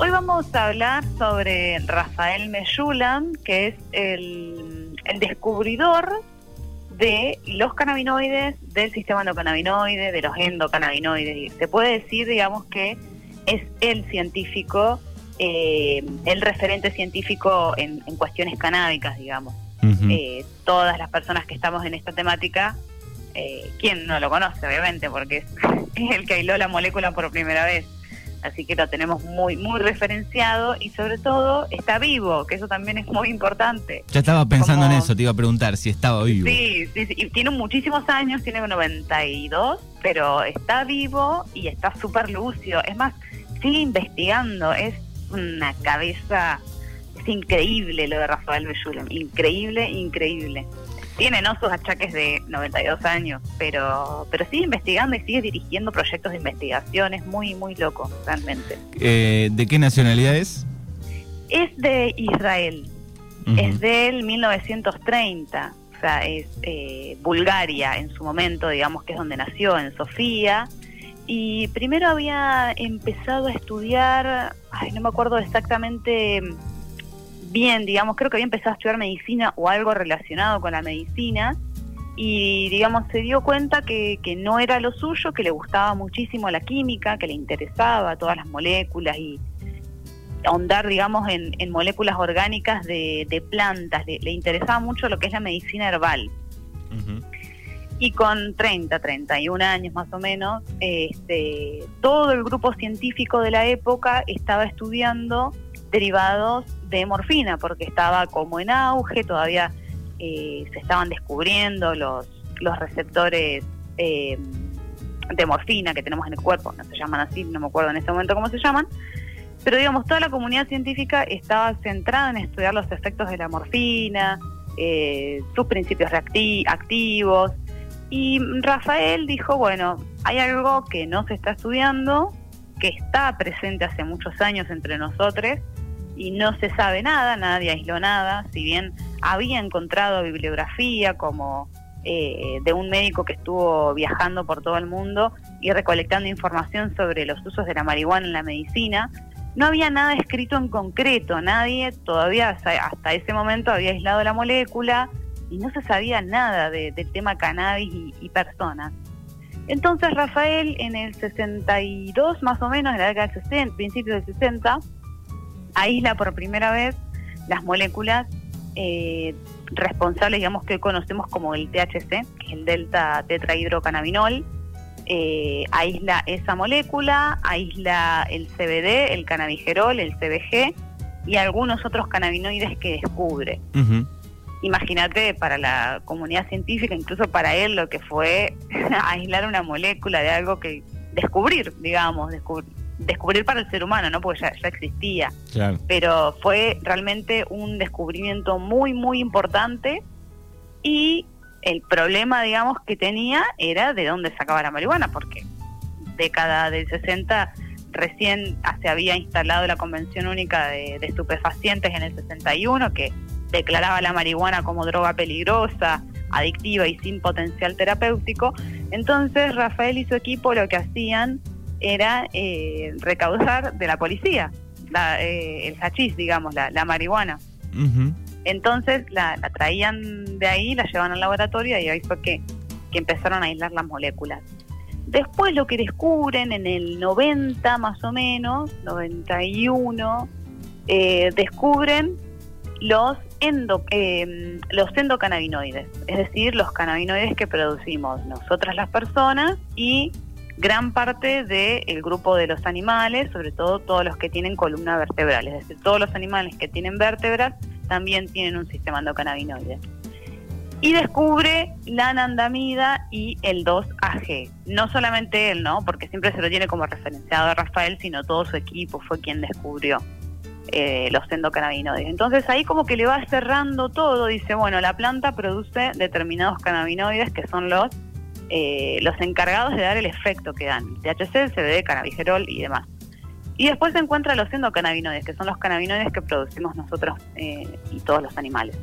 Hoy vamos a hablar sobre Rafael Mellulan, que es el, el descubridor de los cannabinoides, del sistema endocannabinoide, de los endocannabinoides. Se puede decir, digamos, que es el científico, eh, el referente científico en, cuestiones canábicas, digamos. Eh, todas las personas que estamos en esta temática, eh, ¿quién no lo conoce, obviamente? Porque es, es el que aisló la molécula por primera vez así que lo tenemos muy muy referenciado y sobre todo está vivo, que eso también es muy importante. Ya estaba pensando en eso, te iba a preguntar si estaba vivo. Sí, sí, sí, y tiene muchísimos años, tiene 92, pero está vivo y está súper lucio. Es más, sigue investigando, es una cabeza, es increíble lo de Rafael Bellulen, increíble, increíble tiene ¿no? sus achaques de 92 años, pero, pero sigue investigando y sigue dirigiendo proyectos de investigación, es muy, muy loco, realmente. Eh, ¿De qué nacionalidad es? Es de Israel, es del 1930, o sea, es eh, Bulgaria en su momento, digamos que es donde nació, en Sofía, y primero había empezado a estudiar, ay, no me acuerdo exactamente bien, digamos, creo que había empezado a estudiar medicina o algo relacionado con la medicina y, digamos, se dio cuenta que, que no era lo suyo, que le gustaba muchísimo la química, que le interesaba todas las moléculas y ahondar, digamos, en, moléculas orgánicas de, plantas, le, interesaba mucho lo que es la medicina herbal. Y con 30, 31 años más o menos, este, todo el grupo científico de la época estaba estudiando derivados de morfina, porque estaba como en auge, todavía eh, se estaban descubriendo los, los receptores eh, de morfina que tenemos en el cuerpo, no se llaman así, no me acuerdo en este momento cómo se llaman, pero digamos, toda la comunidad científica estaba centrada en estudiar los efectos de la morfina, eh, sus principios activos, y Rafael dijo, bueno, hay algo que no se está estudiando, que está presente hace muchos años entre nosotros, y no se sabe nada, nadie aisló nada, si bien había encontrado bibliografía como eh, de un médico que estuvo viajando por todo el mundo y recolectando información sobre los usos de la marihuana en la medicina, no había nada escrito en concreto, nadie todavía hasta ese momento había aislado la molécula y no se sabía nada del tema cannabis y, personas. Entonces Rafael en el 62 más o menos, en la década del 60, principios del 60, aísla por primera vez las moléculas eh, responsables, digamos, que hoy conocemos como el THC, que es el delta tetrahidrocannabinol. Eh, aísla esa molécula, aísla el CBD, el cannabigerol, el CBG y algunos otros cannabinoides que descubre. Imagínate para la comunidad científica, incluso para él, lo que fue aislar una molécula de algo que descubrir, digamos, descubrir descubrir para el ser humano, ¿no? Porque ya, ya existía. Pero fue realmente un descubrimiento muy, muy importante y el problema, digamos, que tenía era de dónde sacaba la marihuana, porque década del 60 recién se había instalado la Convención Única de, de Estupefacientes en el 61, que declaraba la marihuana como droga peligrosa, adictiva y sin potencial terapéutico. Entonces Rafael y su equipo lo que hacían era eh, recaudar de la policía, eh, el hachís, digamos, la, marihuana. Entonces la, traían de ahí, la llevaban al laboratorio y ahí fue que, que empezaron a aislar las moléculas. Después lo que descubren en el 90 más o menos, 91, eh, descubren los, endo, eh, los endocannabinoides, es decir, los cannabinoides que producimos nosotras las personas y gran parte del grupo de los animales, sobre todo todos los que tienen columna vertebral, es decir, todos los animales que tienen vértebras también tienen un sistema endocannabinoide. Y descubre la anandamida y el 2-AG. No solamente él, ¿no? Porque siempre se lo tiene como referenciado a Rafael, sino todo su equipo fue quien descubrió eh, los endocannabinoides. Entonces ahí como que le va cerrando todo, dice, bueno, la planta produce determinados cannabinoides que son los eh, los encargados de dar el efecto que dan, THC, CBD, cannabigerol y demás. Y después se encuentran los endocannabinoides, que son los cannabinoides que producimos nosotros eh, y todos los animales.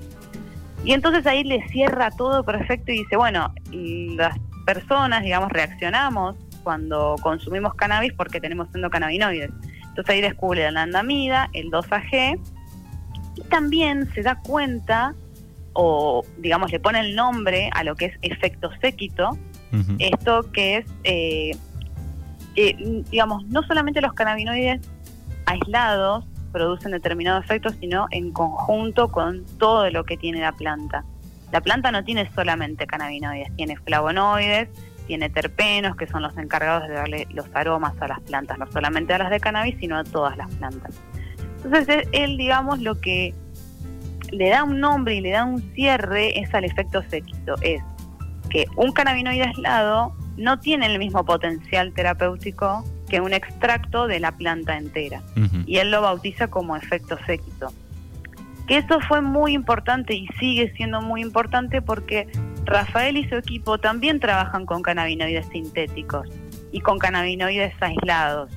Y entonces ahí le cierra todo perfecto y dice, bueno, las personas, digamos, reaccionamos cuando consumimos cannabis porque tenemos endocannabinoides. Entonces ahí descubre la anandamida, el 2AG, y también se da cuenta, o digamos le pone el nombre a lo que es efecto séquito, esto que es, eh, eh, digamos, no solamente los cannabinoides aislados producen determinados efectos, sino en conjunto con todo lo que tiene la planta. La planta no tiene solamente cannabinoides, tiene flavonoides, tiene terpenos, que son los encargados de darle los aromas a las plantas, no solamente a las de cannabis, sino a todas las plantas. Entonces, él, digamos, lo que le da un nombre y le da un cierre es al efecto séquito, es que un cannabinoide aislado no tiene el mismo potencial terapéutico que un extracto de la planta entera. Y él lo bautiza como efecto séquito. Que eso fue muy importante y sigue siendo muy importante porque Rafael y su equipo también trabajan con cannabinoides sintéticos y con cannabinoides aislados.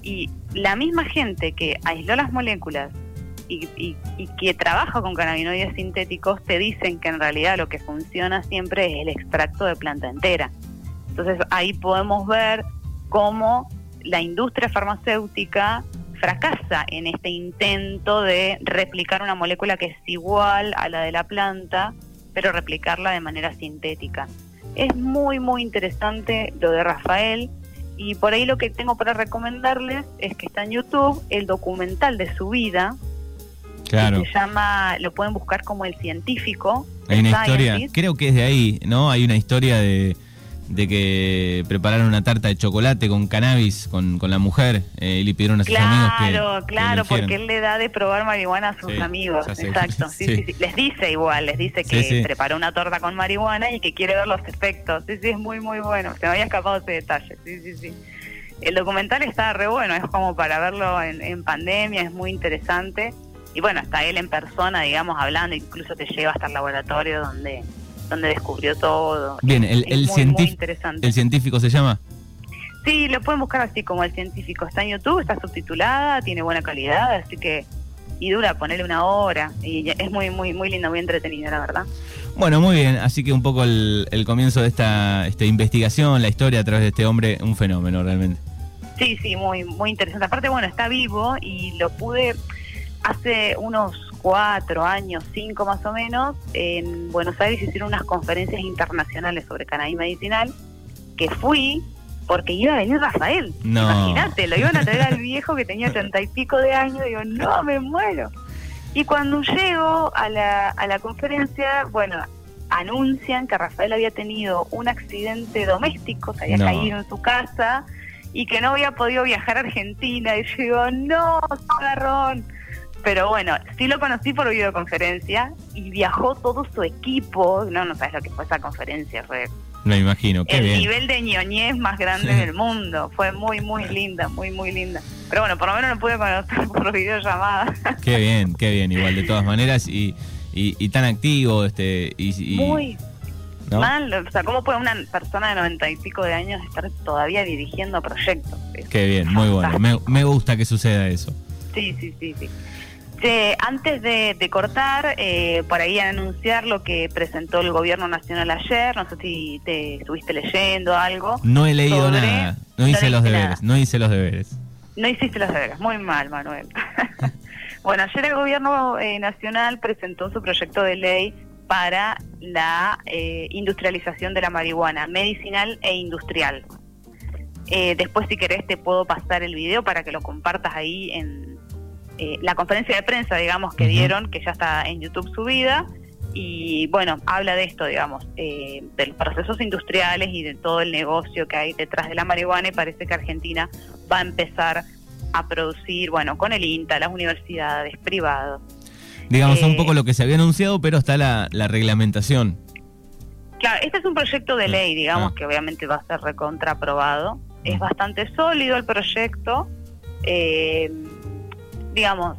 Y la misma gente que aisló las moléculas y, que trabaja con cannabinoides sintéticos te dicen que en realidad lo que funciona siempre es el extracto de planta entera. Entonces ahí podemos ver cómo la industria farmacéutica fracasa en este intento de replicar una molécula que es igual a la de la planta pero replicarla de manera sintética. Es muy, muy interesante lo de Rafael y por ahí lo que tengo para recomendarles es que está en YouTube el documental de su vida. Claro. se llama, lo pueden buscar como El Científico. Hay una historia, creo que es de ahí, ¿no? Hay una historia de de que prepararon una tarta de chocolate con cannabis con, con la mujer eh, y le pidieron a sus amigos que Claro, claro, porque él le da de probar marihuana a sus amigos, exacto. Sí, sí. Sí, Les dice igual, les dice que preparó una torta con marihuana y que quiere ver los efectos. Sí, sí, es muy, muy bueno. Se me había escapado ese detalle. Sí, sí, sí. El documental está re bueno, es como para verlo en, en pandemia, es muy interesante. Y bueno, está él en persona, digamos, hablando, incluso te lleva hasta el laboratorio donde donde descubrió todo. Bien, el, el, el científico se llama. Sí, lo pueden buscar así como el científico. Está en YouTube, está subtitulada, tiene buena calidad, así que y dura ponerle una hora y es muy muy muy lindo, muy entretenido, la verdad. Bueno, muy bien, así que un poco el, el comienzo de esta, esta investigación, la historia a través de este hombre, un fenómeno realmente. Sí, sí, muy muy interesante. Aparte, bueno, está vivo y lo pude hace unos cuatro años, cinco más o menos, en Buenos Aires hicieron unas conferencias internacionales sobre cannabis medicinal, que fui porque iba a venir Rafael. Imagínate, lo iban a traer al viejo que tenía treinta y pico de años, y digo, no, me muero. Y cuando llego a la, a la conferencia, bueno, anuncian que Rafael había tenido un accidente doméstico, se había caído en su casa y que no había podido viajar a Argentina. Y yo digo, no, agarrón pero bueno, sí lo conocí por videoconferencia y viajó todo su equipo. No, no sabes lo que fue esa conferencia, fue. Me imagino, qué El nivel de ñoñez más grande del mundo. Fue muy, muy linda, muy, muy linda. Pero bueno, por lo menos lo pude conocer por videollamada. Qué bien, qué bien, igual, de todas maneras. Y, y, tan activo, este. Y, muy. Mal, o sea, ¿cómo puede una persona de noventa y pico de años estar todavía dirigiendo proyectos? qué bien, muy bueno. Me, me gusta que suceda eso. Sí, sí, sí, sí antes de, cortar, eh, por ahí anunciar lo que presentó el gobierno nacional ayer, no sé si te estuviste leyendo algo. No he leído nada, no hice los deberes, no hice los deberes. No hiciste los deberes, muy mal, Manuel. bueno, ayer el gobierno eh, nacional presentó su proyecto de ley para la eh, industrialización de la marihuana medicinal e industrial. después, si querés, te puedo pasar el video para que lo compartas ahí en, eh, la conferencia de prensa, digamos, que dieron, que ya está en YouTube subida, y bueno, habla de esto, digamos, eh, de los procesos industriales y de todo el negocio que hay detrás de la marihuana y parece que Argentina va a empezar a producir, bueno, con el INTA, las universidades, privados. Digamos, un poco eh, lo que se había anunciado, pero está la, reglamentación. Claro, este es un proyecto de ley, digamos, ah. que obviamente va a ser recontraaprobado. Es bastante sólido el proyecto. Eh, digamos,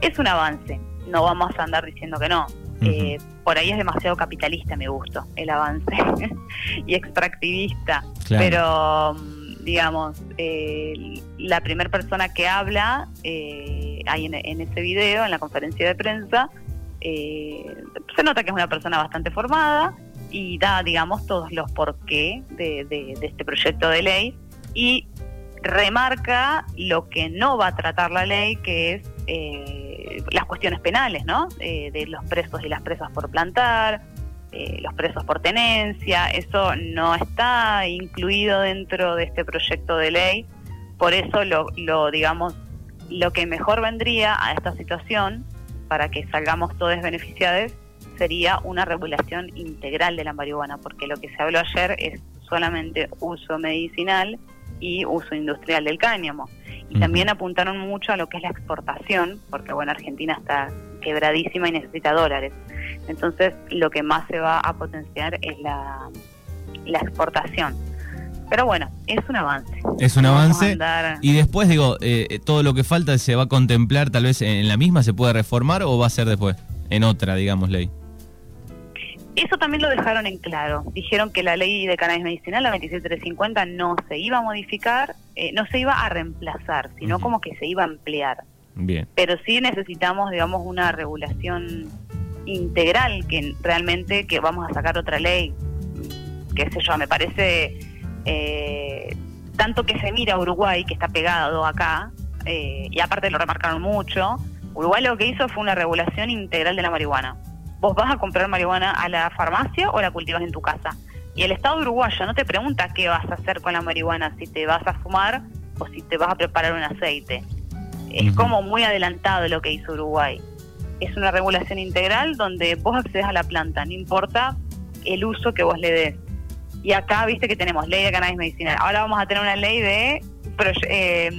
es un avance, no vamos a andar diciendo que no. Eh, por ahí es demasiado capitalista mi gusto, el avance, y extractivista. Pero, mm, digamos, eh, la primera persona que habla eh, ahí en, ese video, en la conferencia de prensa, se nota que es una persona bastante formada y da, digamos, todos los porqué de, de este proyecto de ley. Y remarca lo que no va a tratar la ley, que es eh, las cuestiones penales, ¿no? Eh, de los presos y las presas por plantar, eh, los presos por tenencia, eso no está incluido dentro de este proyecto de ley, por eso lo, lo digamos, lo que mejor vendría a esta situación para que salgamos todos beneficiados sería una regulación integral de la marihuana, porque lo que se habló ayer es solamente uso medicinal y uso industrial del cáñamo. Y también apuntaron mucho a lo que es la exportación, porque bueno, Argentina está quebradísima y necesita dólares. Entonces, lo que más se va a potenciar es la, la exportación. Pero bueno, es un avance. Es un avance. Y después, digo, eh, todo lo que falta se va a contemplar, tal vez en la misma se puede reformar o va a ser después, en otra, digamos, ley. Eso también lo dejaron en claro. Dijeron que la ley de cannabis medicinal, la 27350, no se iba a modificar, eh, no se iba a reemplazar, sino como que se iba a ampliar. Bien. Pero sí necesitamos, digamos, una regulación integral, que realmente que vamos a sacar otra ley, qué sé yo, me parece, eh, tanto que se mira a Uruguay, que está pegado acá, eh, y aparte lo remarcaron mucho, Uruguay lo que hizo fue una regulación integral de la marihuana vos vas a comprar marihuana a la farmacia o la cultivas en tu casa. Y el Estado uruguayo no te pregunta qué vas a hacer con la marihuana, si te vas a fumar o si te vas a preparar un aceite. Es como muy adelantado lo que hizo Uruguay. Es una regulación integral donde vos accedes a la planta, no importa el uso que vos le des. Y acá, viste que tenemos ley de cannabis medicinal. Ahora vamos a tener una ley de, eh,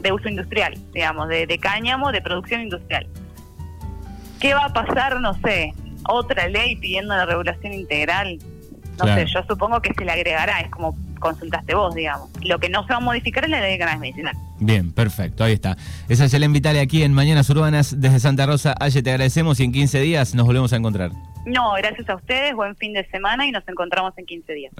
de uso industrial, digamos, de cáñamo, de producción industrial. ¿Qué va a pasar? No sé. Otra ley pidiendo la regulación integral. No sé, yo supongo que se le agregará, es como consultaste vos, digamos. Lo que no se va a modificar es la ley de cannabis medicinal. Bien, perfecto, ahí está. Esa es el Vitale aquí en Mañanas Urbanas desde Santa Rosa. Ayer te agradecemos y en 15 días nos volvemos a encontrar. No, gracias a ustedes, buen fin de semana y nos encontramos en 15 días.